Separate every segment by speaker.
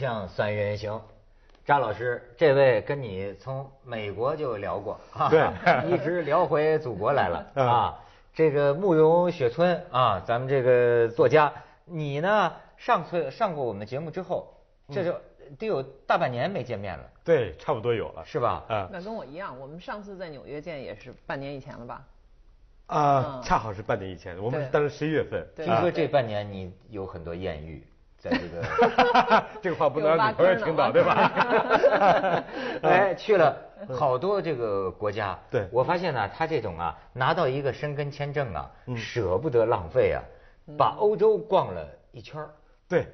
Speaker 1: 锵三人行，张老师，这位跟你从美国就聊过，
Speaker 2: 对，
Speaker 1: 一直聊回祖国来了 啊。这个慕容雪村啊，咱们这个作家，你呢上次上过我们节目之后，这就得有大半年没见面了，
Speaker 2: 对，差不多有了，
Speaker 1: 是吧？
Speaker 2: 啊
Speaker 3: 那跟我一样，我们上次在纽约见也是半年以前了吧？
Speaker 2: 啊，恰好是半年以前，我们当时十一月份。
Speaker 3: 对。
Speaker 1: 听说
Speaker 2: 啊。
Speaker 1: 这半年你有很多艳遇，在这个。
Speaker 2: 这个话不能让女朋友听到，对吧？
Speaker 1: 哎，去了好多这个国家。
Speaker 2: 对
Speaker 1: 我发现呢，他这种啊，拿到一个申根签证啊，
Speaker 2: 嗯
Speaker 1: 舍不得浪费啊，把欧洲逛了一圈儿
Speaker 2: 对，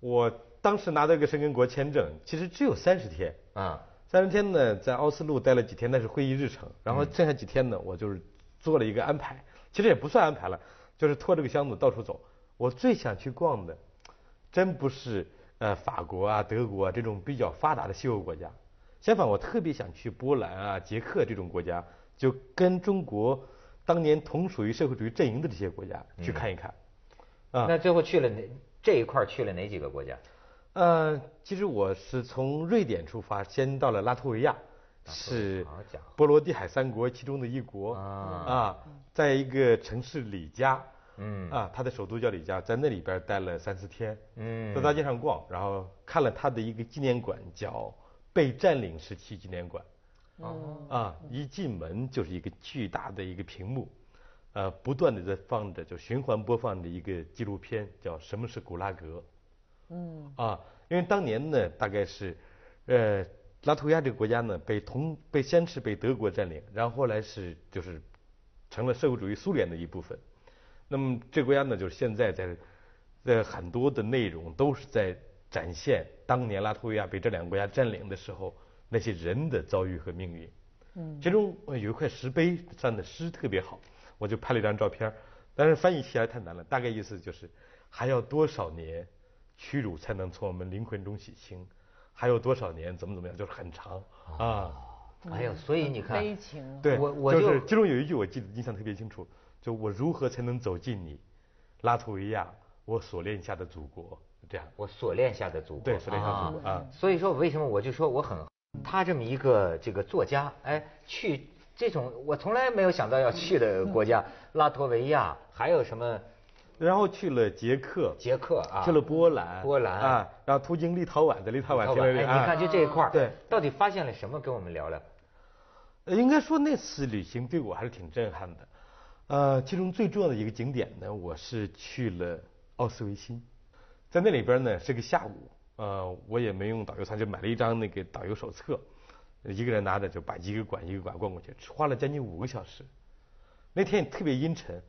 Speaker 2: 我当时拿到一个申根国签证，其实只有三十天。
Speaker 1: 啊。
Speaker 2: 三十天呢，在奥斯陆待了几天，那是会议日程。然后剩下几天呢，我就是做了一个安排，其实也不算安排了，就是拖着个箱子到处走。我最想去逛的，真不是呃法国啊、德国啊这种比较发达的西欧国家，相反，我特别想去波兰啊、捷克这种国家，就跟中国当年同属于社会主义阵营的这些国家去看一看。啊，
Speaker 1: 那最后去了哪这一块儿去了哪几个国家？
Speaker 2: 呃，其实我是从瑞典出发，先到了拉脱维亚，是波罗的海三国其中的一国。
Speaker 1: 啊。
Speaker 2: 啊，在一个城市里加，
Speaker 1: 嗯。
Speaker 2: 啊，他的首都叫里加，在那里边待了三四天，
Speaker 1: 嗯。
Speaker 2: 在大街上逛，然后看了他的一个纪念馆，叫被占领时期纪念馆，
Speaker 1: 哦。
Speaker 2: 啊，一进门就是一个巨大的一个屏幕，呃，不断的在放着，就循环播放着一个纪录片，叫《什么是古拉格》。
Speaker 3: 嗯，
Speaker 2: 啊，因为当年呢，大概是，呃，拉脱维亚这个国家呢，被同被先是被德国占领，然后后来是就是成了社会主义苏联的一部分。那么这个国家呢，就是现在在在很多的内容都是在展现当年拉脱维亚被这两个国家占领的时候那些人的遭遇和命运。嗯，其中呃有一块石碑上的诗特别好，我就拍了一张照片儿，但是翻译起来太难了，大概意思就是还要多少年屈辱才能从我们灵魂中洗清，还有多少年怎么怎么样，就是很长啊。
Speaker 1: 哎呦，所以你看，
Speaker 3: 悲情。
Speaker 2: 对，
Speaker 1: 我我
Speaker 2: 就
Speaker 1: 就是
Speaker 2: 其中有一句我记得印象特别清楚，就我如何才能走进你，拉脱维亚，我所恋下的祖国，这样。
Speaker 1: 我锁链下的祖国，
Speaker 2: 对锁链下的祖国啊。
Speaker 1: 所以说，为什么我就说我很他这么一个这个作家，哎，去这种我从来没有想到要去的国家，拉脱维亚，还有什么？
Speaker 2: 然后去了捷克，
Speaker 1: 捷克啊，
Speaker 2: 去了波兰，
Speaker 1: 波兰。
Speaker 2: 啊，然后途经立陶宛，在立陶宛
Speaker 1: 哎，你看就这一块儿，
Speaker 2: 对，
Speaker 1: 到底发现了什么？跟我们聊聊。
Speaker 2: 呃应该说那次旅行对我还是挺震撼的，呃，其中最重要的一个景点呢，我是去了奥斯维辛，在那里边呢是个下午，呃，我也没用导游餐，就买了一张那个导游手册，一个人拿着就把一个馆一个馆逛过去，花了将近五个小时。那天也特别阴沉，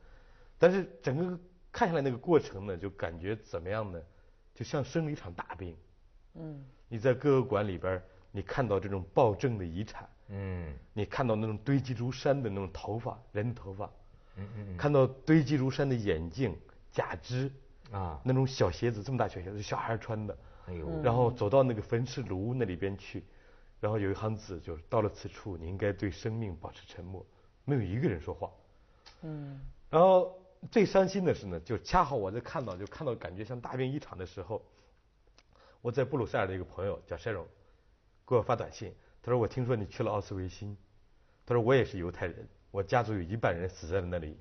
Speaker 2: 但是整个看下来那个过程呢，就感觉怎么样呢？就像生了一场大病。
Speaker 3: 嗯，
Speaker 2: 你在各个馆里边，你看到这种暴政的遗产，
Speaker 1: 嗯
Speaker 2: 你看到那种堆积如山的那种头发，人的头发，
Speaker 1: 嗯嗯
Speaker 2: 看到堆积如山的眼镜、假肢，
Speaker 1: 嗯啊，
Speaker 2: 那种小鞋子，这么大小鞋子，小孩穿的，
Speaker 1: 哎呦，
Speaker 2: 然后走到那个焚尸炉那里边去，然后有一行字，就是到了此处，你应该对生命保持沉默，没有一个人说话。
Speaker 3: 嗯，
Speaker 2: 然后最伤心的是呢，就恰好我在看到，就看到感觉像大病一场的时候，我在布鲁塞尔的一个朋友叫 Sharon，给我发短信，他说我听说你去了奥斯维辛，他说我也是犹太人，我家族有一半人死在了那里，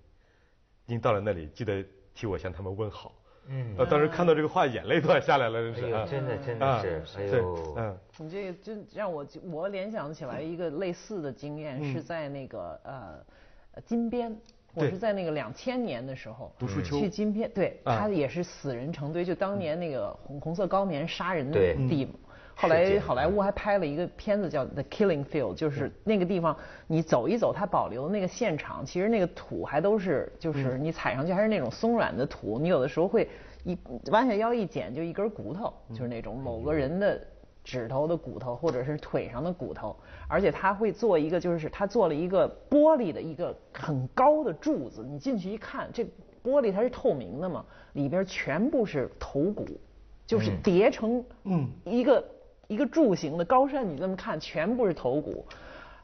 Speaker 2: 您到了那里记得替我向他们问好。
Speaker 1: 嗯。
Speaker 2: 呃，当时看到这个话，眼泪都要下来了，真是。
Speaker 1: 哎真的真的
Speaker 2: 啊
Speaker 1: 是哎
Speaker 2: 对
Speaker 1: 呦
Speaker 2: 嗯，
Speaker 3: 你这个真让我我联想起来一个类似的经验，
Speaker 2: 嗯。
Speaker 3: 是在那个呃呃金边。我是在那个两千年的时候，去金边，对，
Speaker 2: 啊。
Speaker 3: 它也是死人成堆，就当年那个红红色高棉杀人的地
Speaker 2: 嗯
Speaker 3: 后来好莱坞还拍了一个片子叫《The Killing Field》，就是那个地方你走一走，它保留的那个现场，其实那个土还都是，就是你踩上去还是那种松软的土，你有的时候会一弯下腰一捡就一根骨头，就是那种某个人的指头的骨头或者是腿上的骨头，而且他会做一个，就是他做了一个玻璃的一个很高的柱子，你进去一看，这玻璃它是透明的嘛，里边全部是头骨，就是叠成
Speaker 2: 嗯。
Speaker 3: 一个一个柱形的高山，你这么看全部是头骨，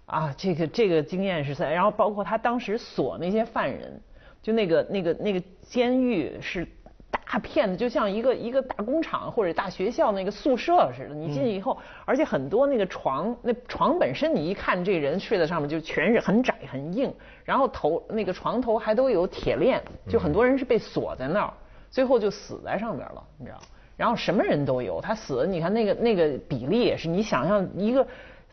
Speaker 3: 啊，这个这个经验是在，然后包括他当时锁那些犯人，就那个那个那个监狱是大大片的，就像一个一个大工厂或者大学校那个宿舍似的。你进去以后，而且很多那个床，那床本身你一看这人睡在上面就全是很窄很硬，然后头那个床头还都有铁链，就很多人是被锁在那儿，最后就死在上边了，你知道。然后什么人都有，他死，你看那个那个比例也是，你想象一个。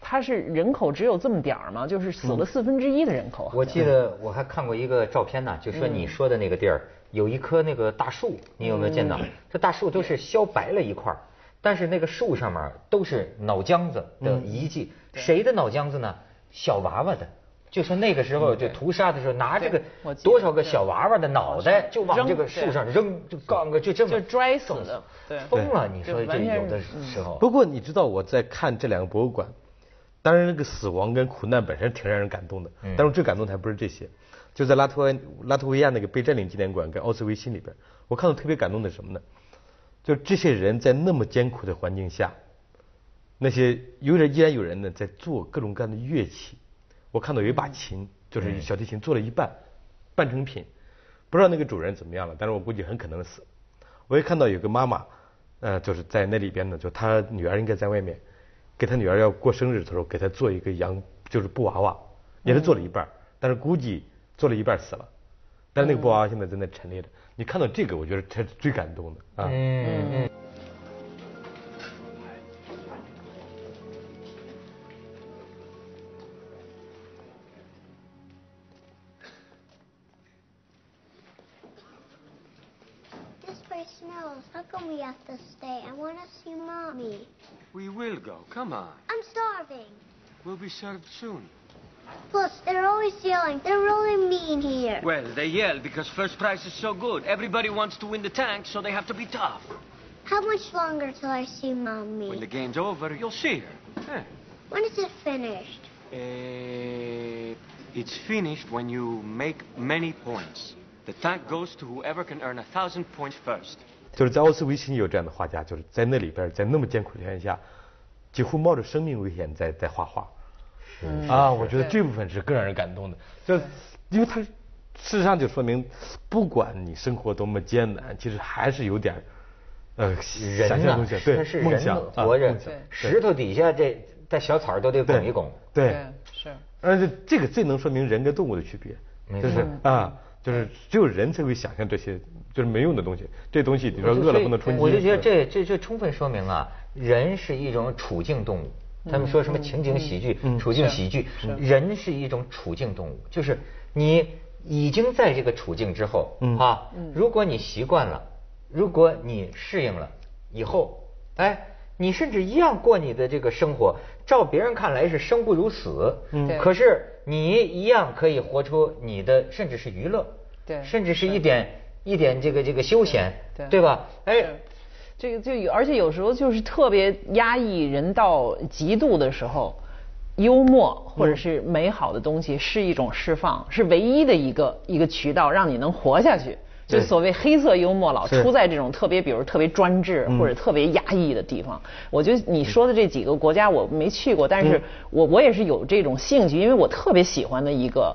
Speaker 3: 他是人口只有这么点儿吗？就是死了四分之一的人口。
Speaker 1: 我记得我还看过一个照片呢，就说你说的那个地儿有一棵那个大树，你有没有见到？这大树都是削白了一块儿，但是那个树上面都是脑浆子的遗迹。谁的脑浆子呢？小娃娃的。就说那个时候就屠杀的时候，拿这个多少个小娃娃的脑袋就往这个树上扔，就杠个就这么
Speaker 3: 就拽死的，
Speaker 1: 疯了！你说这有的时候。
Speaker 2: 不过你知道我在看这两个博物馆。当然，那个死亡跟苦难本身挺让人感动的。嗯。但是最感动的还不是这些，就在拉脱拉脱维亚那个被占领纪念馆跟奥斯维辛里边，我看到特别感动的什么呢？就这些人在那么艰苦的环境下，那些有人依然有人呢在做各种各样的乐器。我看到有一把琴，就是小提琴做了一半，半成品，不知道那个主人怎么样了，但是我估计很可能死。我也看到有个妈妈，呃，就是在那里边呢，就她女儿应该在外面。给她女儿要过生日，的时候给她做一个羊，就是布娃娃，也是做了一半，但是估计做了一半死了，但是那个布娃娃现在在那陈列着。你看到这个，我觉得才是最感动的啊。嗯嗯。
Speaker 4: We
Speaker 5: will go. Come on.
Speaker 4: I'm starving.
Speaker 5: We'll be served soon.
Speaker 4: Plus, they're always yelling. They're really mean here.
Speaker 5: Well, they yell because first prize is so good. Everybody wants to win the tank, so they have to be tough.
Speaker 4: How much longer till I see Mommy?
Speaker 5: When the game's over, you'll see her.
Speaker 4: Huh. When is it finished?
Speaker 5: Uh, it's finished when you make many points. The tank goes to whoever can earn a thousand points first.
Speaker 2: 就是在奥斯维辛有这样的画家，就是在那里边，在那么艰苦条件下， 几乎冒着生命危险在在画画。啊，我觉得这部分是更让人感动的，就因为他事实上就说明，不管你生活多么艰难，其实还是有点呃想象东西，对梦想
Speaker 1: 活着。石头底下这带小草都得拱一拱。
Speaker 2: 对，
Speaker 3: 是。
Speaker 2: 而且这个最能说明人跟动物的区别，就是啊。就是只有人才会想象这些就是没用的东西，这东西比如说饿了不能充饥。
Speaker 1: 我就觉得这这这充分说明啊，人是一种处境动物。他们说什么情景喜剧、处境喜剧，人是一种处境动物，就是你已经在这个处境之后啊，如果你习惯了，如果你适应了以后，哎，你甚至一样过你的这个生活，照别人看来是生不如死，嗯可是。你一样可以活出你的，甚至是娱乐，
Speaker 3: 对，
Speaker 1: 甚至是一点一点这个这个休闲，对，对吧？哎，
Speaker 3: 这个就有，而且有时候就是特别压抑人到极度的时候，幽默或者是美好的东西是一种释放，是唯一的一个一个渠道，让你能活下去。就所谓黑色幽默，老出在这种特别，比如特别专制或者特别压抑的地方。我觉得你说的这几个国家我没去过，但是我我也是有这种兴趣，因为我特别喜欢的一个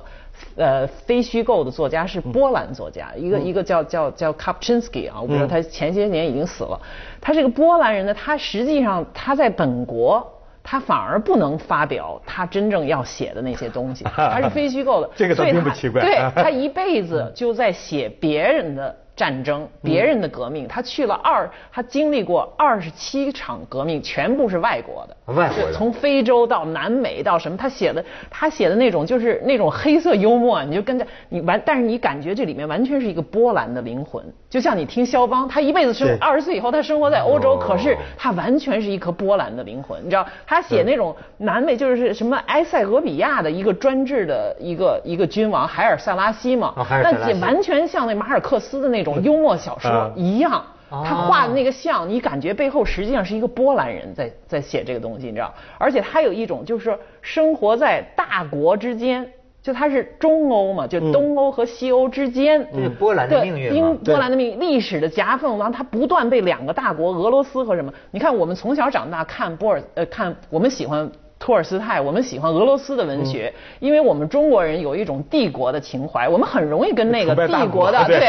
Speaker 3: 呃非虚构的作家是波兰作家，一个一个叫叫叫 Kapczynski 啊，我不知道他前些年已经死了。他是个波兰人呢，他实际上他在本国。他反而不能发表他真正要写的那些东西，他是非虚构的，
Speaker 2: 这个倒并不奇怪。
Speaker 3: 对 他一辈子就在写别人的。战争，别人的革命，他去了二，他经历过二十七场革命，全部是外国的，
Speaker 1: 外国的，
Speaker 3: 从非洲到南美到什么，他写的，他写的那种就是那种黑色幽默，你就跟着你完，但是你感觉这里面完全是一个波兰的灵魂，就像你听肖邦，他一辈子生二十岁以后他生活在欧洲，可是他完全是一颗波兰的灵魂，你知道，他写那种南美就是什么埃塞俄比亚的一个专制的一个一个君王海尔塞拉西嘛，那也完全像那马尔克斯的那种。种幽默小说一样，他画的那个像，你感觉背后实际上是一个波兰人在在写这个东西，你知道？而且他有一种就是生活在大国之间，就他是中欧嘛，就东欧和西欧之间，
Speaker 1: 对波兰的命运
Speaker 3: 嘛，波兰的命历史的夹缝，然后他不断被两个大国俄罗斯和什么？你看我们从小长大看波尔呃看我们喜欢。托尔斯泰，我们喜欢俄罗斯的文学，因为我们中国人有一种帝国的情怀，我们很容易跟那个帝国的对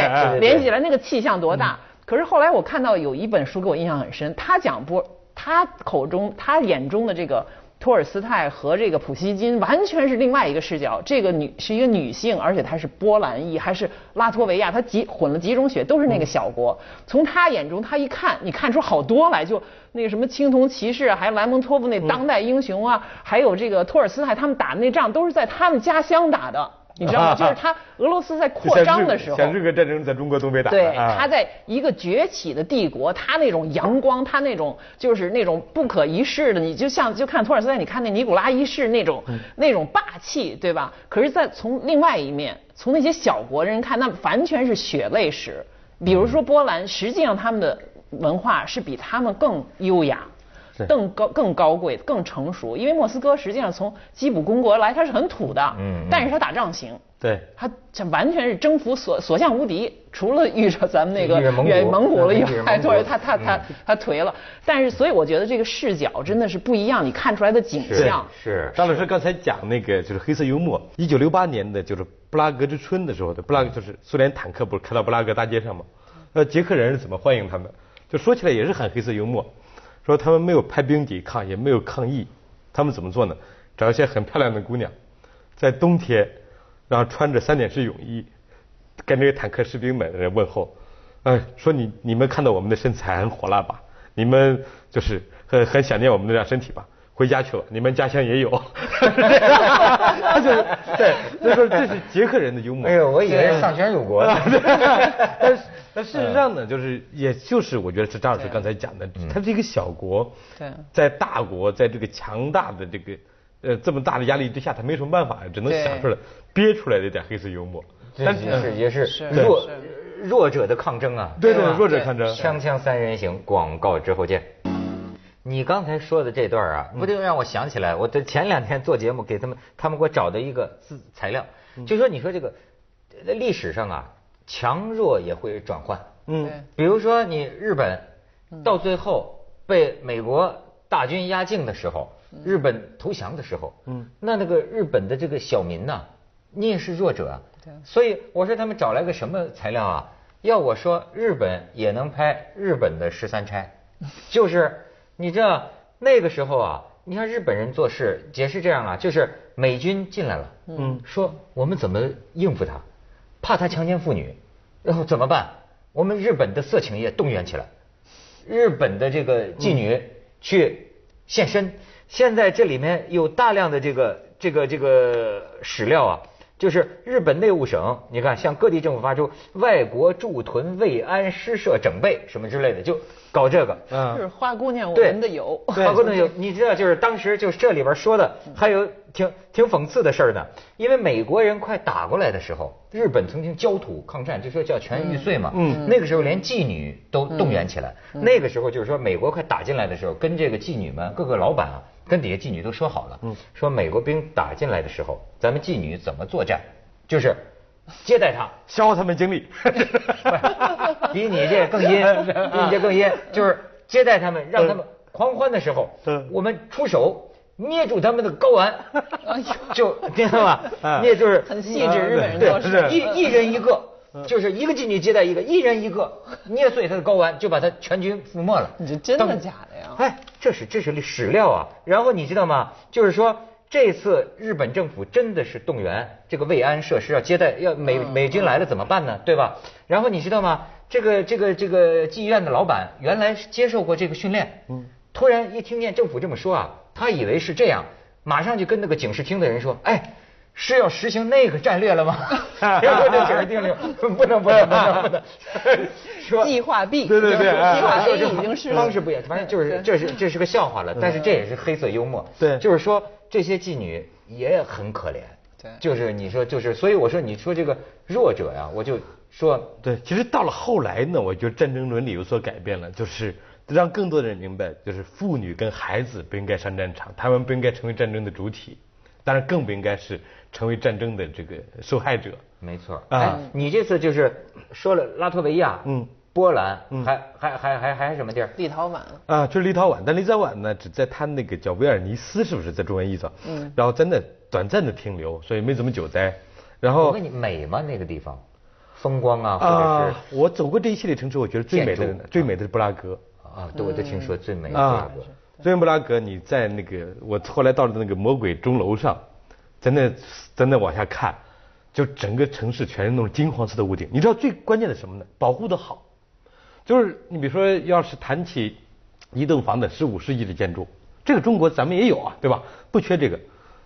Speaker 3: 联系起来，那个气象多大。可是后来我看到有一本书给我印象很深，他讲波，他口中他眼中的这个托尔斯泰和这个普希金完全是另外一个视角。这个女是一个女性，而且她是波兰裔，还是拉脱维亚，她几混了几种血，都是那个小国。从她眼中，她一看，你看出好多来，就那个什么青铜骑士啊，还有莱蒙托夫那当代英雄啊，还有这个托尔斯泰他们打的那仗，都是在他们家乡打的。你知道吗？就是他俄罗斯在扩张的时候，
Speaker 2: 像日俄战争在中国东北打，
Speaker 3: 对，他在一个崛起的帝国，他那种阳光，他那种就是那种不可一世的，你就像就看托尔斯泰，你看那尼古拉一世那种那种霸气，对吧？可是，在从另外一面，从那些小国人看，那完全是血泪史。比如说波兰，实际上他们的文化是比他们更优雅。更高、更高贵、更成熟，因为莫斯科实际上从基辅公国来，它是很土的，嗯，但是它打仗行，
Speaker 2: 对，
Speaker 3: 它这完全是征服所所向无敌，除了遇着咱们那个远蒙古了以外，对，他他他他颓了，但是所以我觉得这个视角真的是不一样，你看出来的景象
Speaker 1: 是。
Speaker 2: 张老师刚才讲那个就是黑色幽默，一九六八年的就是布拉格之春的时候的布拉格就是苏联坦克不是开到布拉格大街上吗？呃，捷克人是怎么欢迎他们？就说起来也是很黑色幽默。说他们没有派兵抵抗，也没有抗议，他们怎么做呢？找一些很漂亮的姑娘，在冬天，然后穿着三点式泳衣，跟这些坦克士兵们问候，哎，说你你们看到我们的身材很火辣吧？你们就是很很想念我们的那张身体吧？回家去了，你们家乡也有。他 就对，所以说这是捷克人的幽默。
Speaker 1: 哎呦，我以为上全有国呢。
Speaker 2: 但是，但事实上呢，就是也就是我觉得是张老师刚才讲的，它是一个小国，在大国在这个强大的这个呃这么大的压力之下，他没什么办法，只能想出来憋出来的一点黑色幽默。
Speaker 1: 但是也是弱弱者的抗争啊。
Speaker 2: 对对，弱者抗争。
Speaker 1: 锵锵三人行，广告之后见。你刚才说的这段啊，不就让我想起来，我这前两天做节目给他们，他们给我找的一个资材料，就说你说这个历史上啊，强弱也会转换。嗯，比如说你日本到最后被美国大军压境的时候，日本投降的时候，嗯，那那个日本的这个小民呐，你也是弱者啊。对。所以我说他们找来个什么材料啊？要我说日本也能拍日本的十三钗，就是。你知道那个时候啊，你看日本人做事也是这样啊，就是美军进来了，嗯，说我们怎么应付他，怕他强奸妇女，然后怎么办？我们日本的色情业动员起来，日本的这个妓女去献身。现在这里面有大量的这个这个这个史料啊，就是日本内务省，你看向各地政府发出外国驻屯慰安施设整备什么之类的，就。搞这个，
Speaker 3: 是花姑娘，我们的有
Speaker 1: 花姑娘有，你知道，就是当时就是这里边说的，还有挺挺讽刺的事儿呢。因为美国人快打过来的时候，日本曾经焦土抗战，就说叫全玉碎嘛。嗯，那个时候连妓女都动员起来。那个时候就是说，美国快打进来的时候，跟这个妓女们各个老板啊，跟底下妓女都说好了，说美国兵打进来的时候，咱们妓女怎么作战，就是。接待他，
Speaker 2: 消耗他们精力，
Speaker 1: 比你这更阴，比你这更阴，就是接待他们，让他们狂欢的时候，我们出手捏住他们的睾丸，就知道吧？捏就是
Speaker 3: 很细致，日本人做事，
Speaker 1: 一一人一个，就是一个妓女接待一个，一人一个，捏碎他的睾丸，就把他全军覆没了。
Speaker 3: 你这真的假的呀？
Speaker 1: 哎，这是这是史料啊。然后你知道吗？就是说。这次日本政府真的是动员这个慰安设施要接待，要美美军来了怎么办呢？对吧？然后你知道吗？这个这个这个妓院的老板原来接受过这个训练，嗯，突然一听见政府这么说啊，他以为是这样，马上就跟那个警视厅的人说，哎，是要实行那个战略了吗？然后这警视厅不能不能不能不能，
Speaker 3: 说计划 B，
Speaker 2: 对对对，
Speaker 3: 计划 A 已经是
Speaker 1: 方式不一样，反正就是这是这是个笑话了，但是这也是黑色幽默，
Speaker 2: 对，
Speaker 1: 就是说。这些妓女也很可怜，对，就是你说就是，所以我说你说这个弱者呀，我就说
Speaker 2: 对。其实到了后来呢，我觉得战争伦理有所改变了，就是让更多的人明白，就是妇女跟孩子不应该上战场，他们不应该成为战争的主体，当然更不应该是成为战争的这个受害者。
Speaker 1: 没错，哎，你这次就是说了拉脱维亚，嗯。波兰，还还还还还什么地儿？
Speaker 3: 立陶宛
Speaker 2: 啊，就是立陶宛。但立陶宛呢，只在它那个叫维尔尼斯，是不是在中文意思？嗯。然后在那短暂的停留，所以没怎么久待。然后
Speaker 1: 我问你，美吗？那个地方？风光啊，或者
Speaker 2: 啊，我走过这一系列城市，我觉得最美的最美的是布拉格。
Speaker 1: 啊，对，我都听说最美的布拉
Speaker 2: 啊
Speaker 1: 格。，
Speaker 2: 虽然布拉格，你在那个我后来到了那个魔鬼钟楼上，在那在那往下看，就整个城市全是那种金黄色的屋顶。你知道最关键的是什么呢？保护的好，就是你比如说，要是谈起一栋房子十五世纪的建筑，这个中国咱们也有啊，对吧？不缺这个，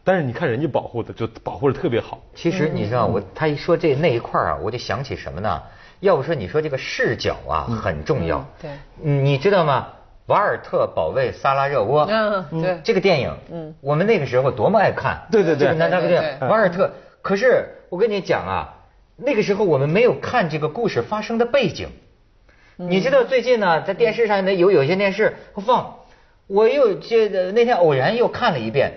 Speaker 2: 但是你看人家保护的就保护的特别好。
Speaker 1: 其实你知道，我他一说这那一块儿啊，我就想起什么呢？要不说你说这个视角啊很重要。
Speaker 3: 对
Speaker 1: 嗯，你知道吗？瓦尔特保卫萨拉热窝。
Speaker 3: 嗯对
Speaker 1: 这个电影，
Speaker 3: 嗯
Speaker 1: 我们那个时候多么爱看。
Speaker 2: 对对对
Speaker 1: 这个南大哥电影，
Speaker 3: 对对
Speaker 1: 瓦尔特。可是我跟你讲啊，那个时候我们没有看这个故事发生的背景。你知道最近呢，在电视上呢有有些电视放，我又这个那天偶然又看了一遍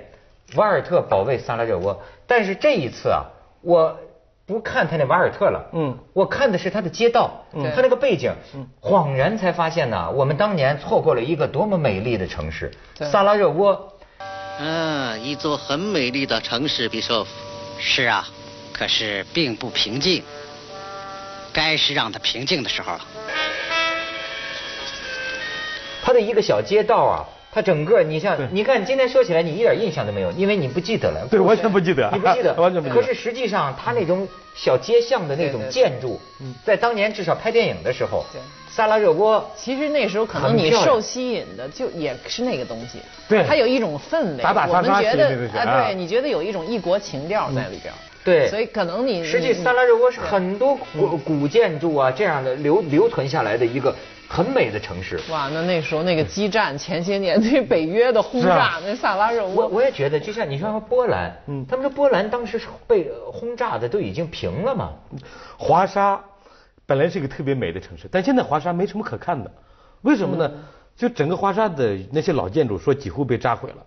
Speaker 1: 《瓦尔特保卫萨拉热窝》，但是这一次啊，我不看他那瓦尔特了，
Speaker 2: 嗯
Speaker 1: 我看的是他的街道，
Speaker 3: 嗯
Speaker 1: 他那个背景，恍然才发现呢，我们当年错过了一个多么美丽的城市——萨拉热窝。
Speaker 6: 嗯，一座很美丽的城市，比索夫。是啊，可是并不平静。该是让它平静的时候了。
Speaker 1: 他的一个小街道啊，它整个你像，你看今天说起来你一点印象都没有，因为你不记得了。
Speaker 2: 对完全不记得。
Speaker 1: 你不记得，
Speaker 2: 完全不记得。
Speaker 1: 可是实际上，它那种小街巷的那种
Speaker 3: 对对对。
Speaker 1: 建筑，在当年至少拍电影的时候
Speaker 3: 对，
Speaker 1: 萨拉热窝
Speaker 3: 其实那时候可能你受吸引的就也是那个东西，
Speaker 2: 对。
Speaker 3: 它有一种氛围，
Speaker 2: 打打杀杀
Speaker 3: 我们觉得
Speaker 2: 其实那个是啊
Speaker 3: 啊，对，你觉得有一种异国情调在里边儿，
Speaker 1: 对。
Speaker 3: 所以可能你
Speaker 1: 实际
Speaker 3: 你
Speaker 1: 萨拉热窝是很多古古建筑啊这样的留留存下来的一个很美的城市。
Speaker 3: 哇，那那时候那个激战前些年对北约的轰炸
Speaker 2: 啊，
Speaker 3: 那萨拉热
Speaker 1: 我
Speaker 3: 窝，
Speaker 1: 我也觉得，就像你说波兰，
Speaker 2: 嗯。
Speaker 1: 他们说波兰当时是被轰炸的都已经平了嘛，
Speaker 2: 华沙本来是一个特别美的城市，但现在华沙没什么可看的，为什么呢？就整个华沙的那些老建筑说几乎被炸毁了。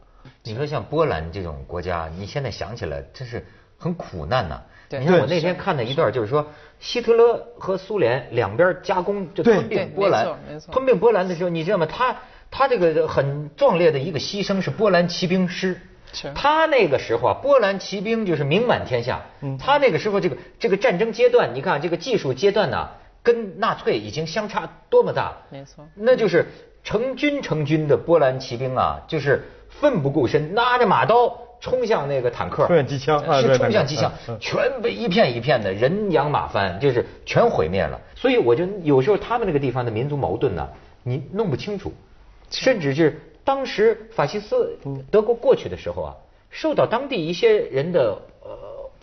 Speaker 1: 你说像波兰这种国家，你现在想起来真是很苦难呐、
Speaker 3: 对
Speaker 1: 你看我那天看的一段，就是说希特勒和苏联两边加工就吞并波兰吞并波兰的时候，你知道吗？他他这个很壮烈的一个牺牲是波兰骑兵师。他那个时候啊，波兰骑兵就是名满天下。
Speaker 2: 嗯
Speaker 1: 他那个时候这个这个战争阶段，你看这个技术阶段呢、跟纳粹已经相差多么大？
Speaker 3: 没错
Speaker 1: 那就是成军成军的波兰骑兵啊，就是奋不顾身，拿着马刀冲向那个坦克，
Speaker 2: 冲向机枪啊
Speaker 1: 是冲向机枪全被一片一片的人仰马翻，就是全毁灭了。所以我就有时候他们那个地方的民族矛盾呢，你弄不清楚，甚至是当时法西斯德国过去的时候啊，受到当地一些人的呃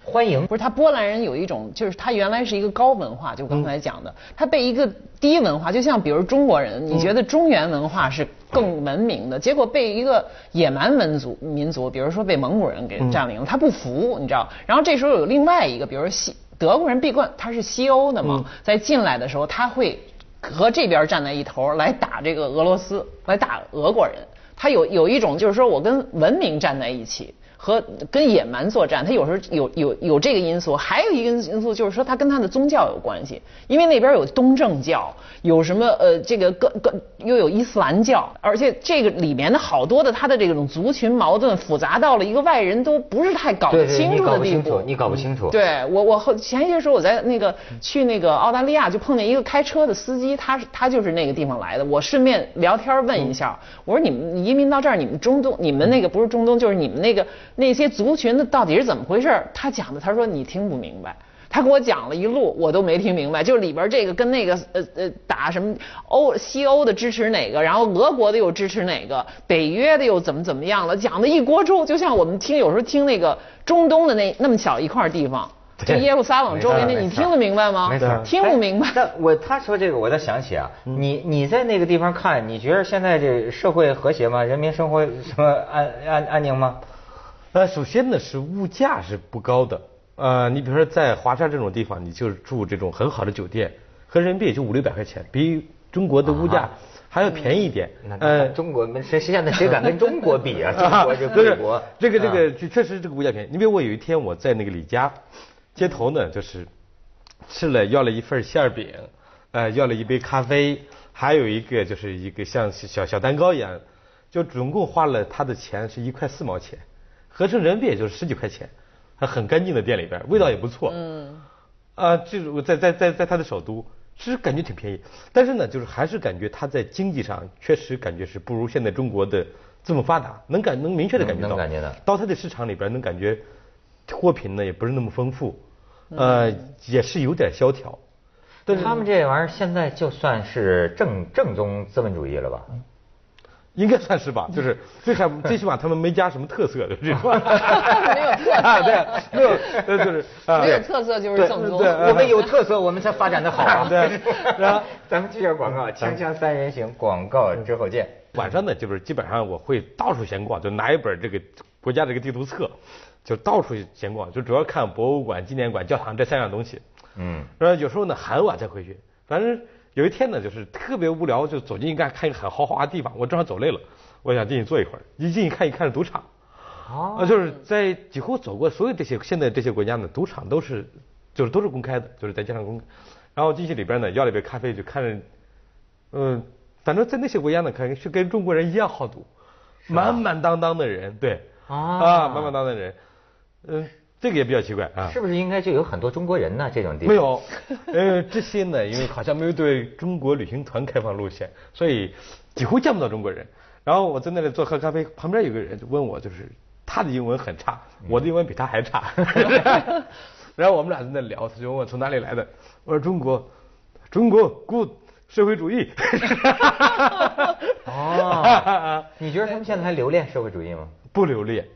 Speaker 1: 欢迎
Speaker 3: 不。是他波兰人有一种，就是他原来是一个高文化，就刚才讲的，他被一个低文化，就像比如中国人，你觉得中原文化是更文明的，结果被一个野蛮民族民族，比如说被蒙古人给占领了，他不服，你知道？然后这时候有另外一个，比如西德国人闭关他是西欧的嘛，在进来的时候他会和这边站在一头来打这个俄罗斯，来打俄国人。他有有一种就是说我跟文明站在一起。和跟野蛮作战，他有时候有有有这个因素，还有一个因素就是说他跟他的宗教有关系，因为那边有东正教，有什么呃这个各各又有伊斯兰教，而且这个里面的好多的他的这种族群矛盾复杂到了一个外人都不是太搞得清楚的地步
Speaker 1: 搞不清楚，。你搞不清楚。
Speaker 3: 对我，我后前些时候我在那个去那个澳大利亚，就碰见一个开车的司机，他是他就是那个地方来的。我顺便聊天问一下，我说你们移民到这儿，你们中东，你们那个不是中东，就是你们那个那些族群的到底是怎么回事？他讲的，他说你听不明白。他给我讲了一路，我都没听明白，就是里边这个跟那个呃呃打什么欧西欧的支持哪个，然后俄国的又支持哪个，北约的又怎么怎么样了，讲的一锅粥，就像我们听有时候听那个中东的那那么小一块地方，就耶路撒冷周围那，你听得明白吗？
Speaker 1: 没错，
Speaker 3: 听不明白
Speaker 1: 哎。但我他说这个，我倒想起啊，你你在那个地方看，你觉得现在这社会和谐吗？人民生活什么安安安宁吗？
Speaker 2: 呃，首先呢是物价是不高的，呃，你比如说在华沙这种地方，你就是住这种很好的酒店，合人民币也就五六百块钱，比中国的物价
Speaker 1: 啊
Speaker 2: 还要便宜一点。
Speaker 1: 那
Speaker 2: 呃，
Speaker 1: 中国谁现在谁敢跟中国比啊？中国这
Speaker 2: 不是
Speaker 1: 贵国，
Speaker 2: 这个这
Speaker 1: 啊
Speaker 2: 个就确实这个物价便宜。你比如我有一天我在那个李家街头呢，就是吃了要了一份馅儿饼，呃，要了一杯咖啡，还有一个就是一个像小小蛋糕一样，就总共花了他的钱是一块四毛钱，合成人民币也就是十几块钱，还很干净的店里边，味道也不错。嗯。啊，这是我在在在在他的首都，其实感觉挺便宜，但是呢，就是还是感觉他在经济上确实感觉是不如现在中国的这么发达，能感能明确的感觉到，
Speaker 1: 能感觉到
Speaker 2: 到他的市场里边能感觉货品呢也不是那么丰富，呃，也是有点萧条。但是
Speaker 1: 他们这玩意儿现在就算是正正宗资本主义了吧？
Speaker 2: 应该算是吧，就是最少最起码他们没加什么特色的这种，
Speaker 3: 没有特色。
Speaker 2: 啊，对，没有，呃就是啊
Speaker 3: 没有特色就是正宗
Speaker 1: 我们有特色，我们才发展的好啊。
Speaker 2: 对。然后
Speaker 1: 咱们去下广告，锵锵三人行，广告之后见。
Speaker 2: 晚上呢，就是基本上我会到处闲逛，就拿一本这个国家这个地图册，就到处闲逛，就主要看博物馆、纪念馆、教堂这三样东西。
Speaker 1: 嗯，
Speaker 2: 然后有时候呢很晚才回去，反正有一天呢就是特别无聊，就走进一看看一个很豪华的地方，我正好走累了，我想进去坐一会儿，一进去看一看是赌场。
Speaker 1: 哦
Speaker 2: 啊，就是在几乎走过所有这些现在这些国家呢，赌场都是就是都是公开的，就是在街上公开。然后进去里边呢，要了一杯咖啡，就看着，嗯，反正在那些国家呢，可能是跟中国人一样好赌，满满当当的人，对，
Speaker 1: 啊
Speaker 2: 啊，满满当当的人，嗯，这个也比较奇怪啊。
Speaker 1: 是不是应该就有很多中国人呢？这种地方
Speaker 2: 没有，呃，这些呢，因为好像没有对中国旅行团开放路线，所以几乎见不到中国人。然后我在那里坐喝咖啡，旁边有个人就问我，就是他的英文很差，我的英文比他还差。然后我们俩在那聊，他就问我从哪里来的，我说中国，中国 good 社会主义。
Speaker 1: 哦，你觉得他们现在还留恋社会主义吗？
Speaker 2: 不留恋。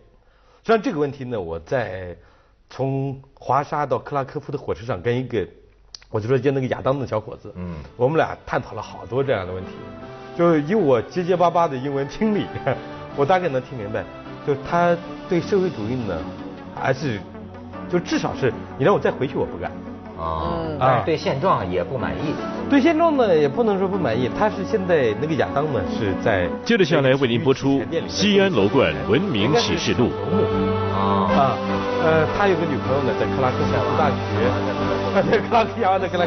Speaker 2: 实际上这个问题呢，我在从华沙到克拉科夫的火车上跟一个，我就说就那个亚当的小伙子，
Speaker 1: 嗯
Speaker 2: 我们俩探讨了好多这样的问题。就以我结结巴巴的英文听力，我大概能听明白，就他对社会主义呢，还是就至少是你让我再回去我不干。
Speaker 1: 啊
Speaker 3: 嗯，
Speaker 1: 但是对现状也不满意。
Speaker 2: 对现状呢，也不能说不满意。他是现在那个亚当呢，是在
Speaker 7: 接着下来为您播出《西安楼冠文明启示录》。
Speaker 1: 啊，
Speaker 2: 啊，呃，他有个女朋友呢，在克拉克夏夫大学，在克拉科夫在克拉。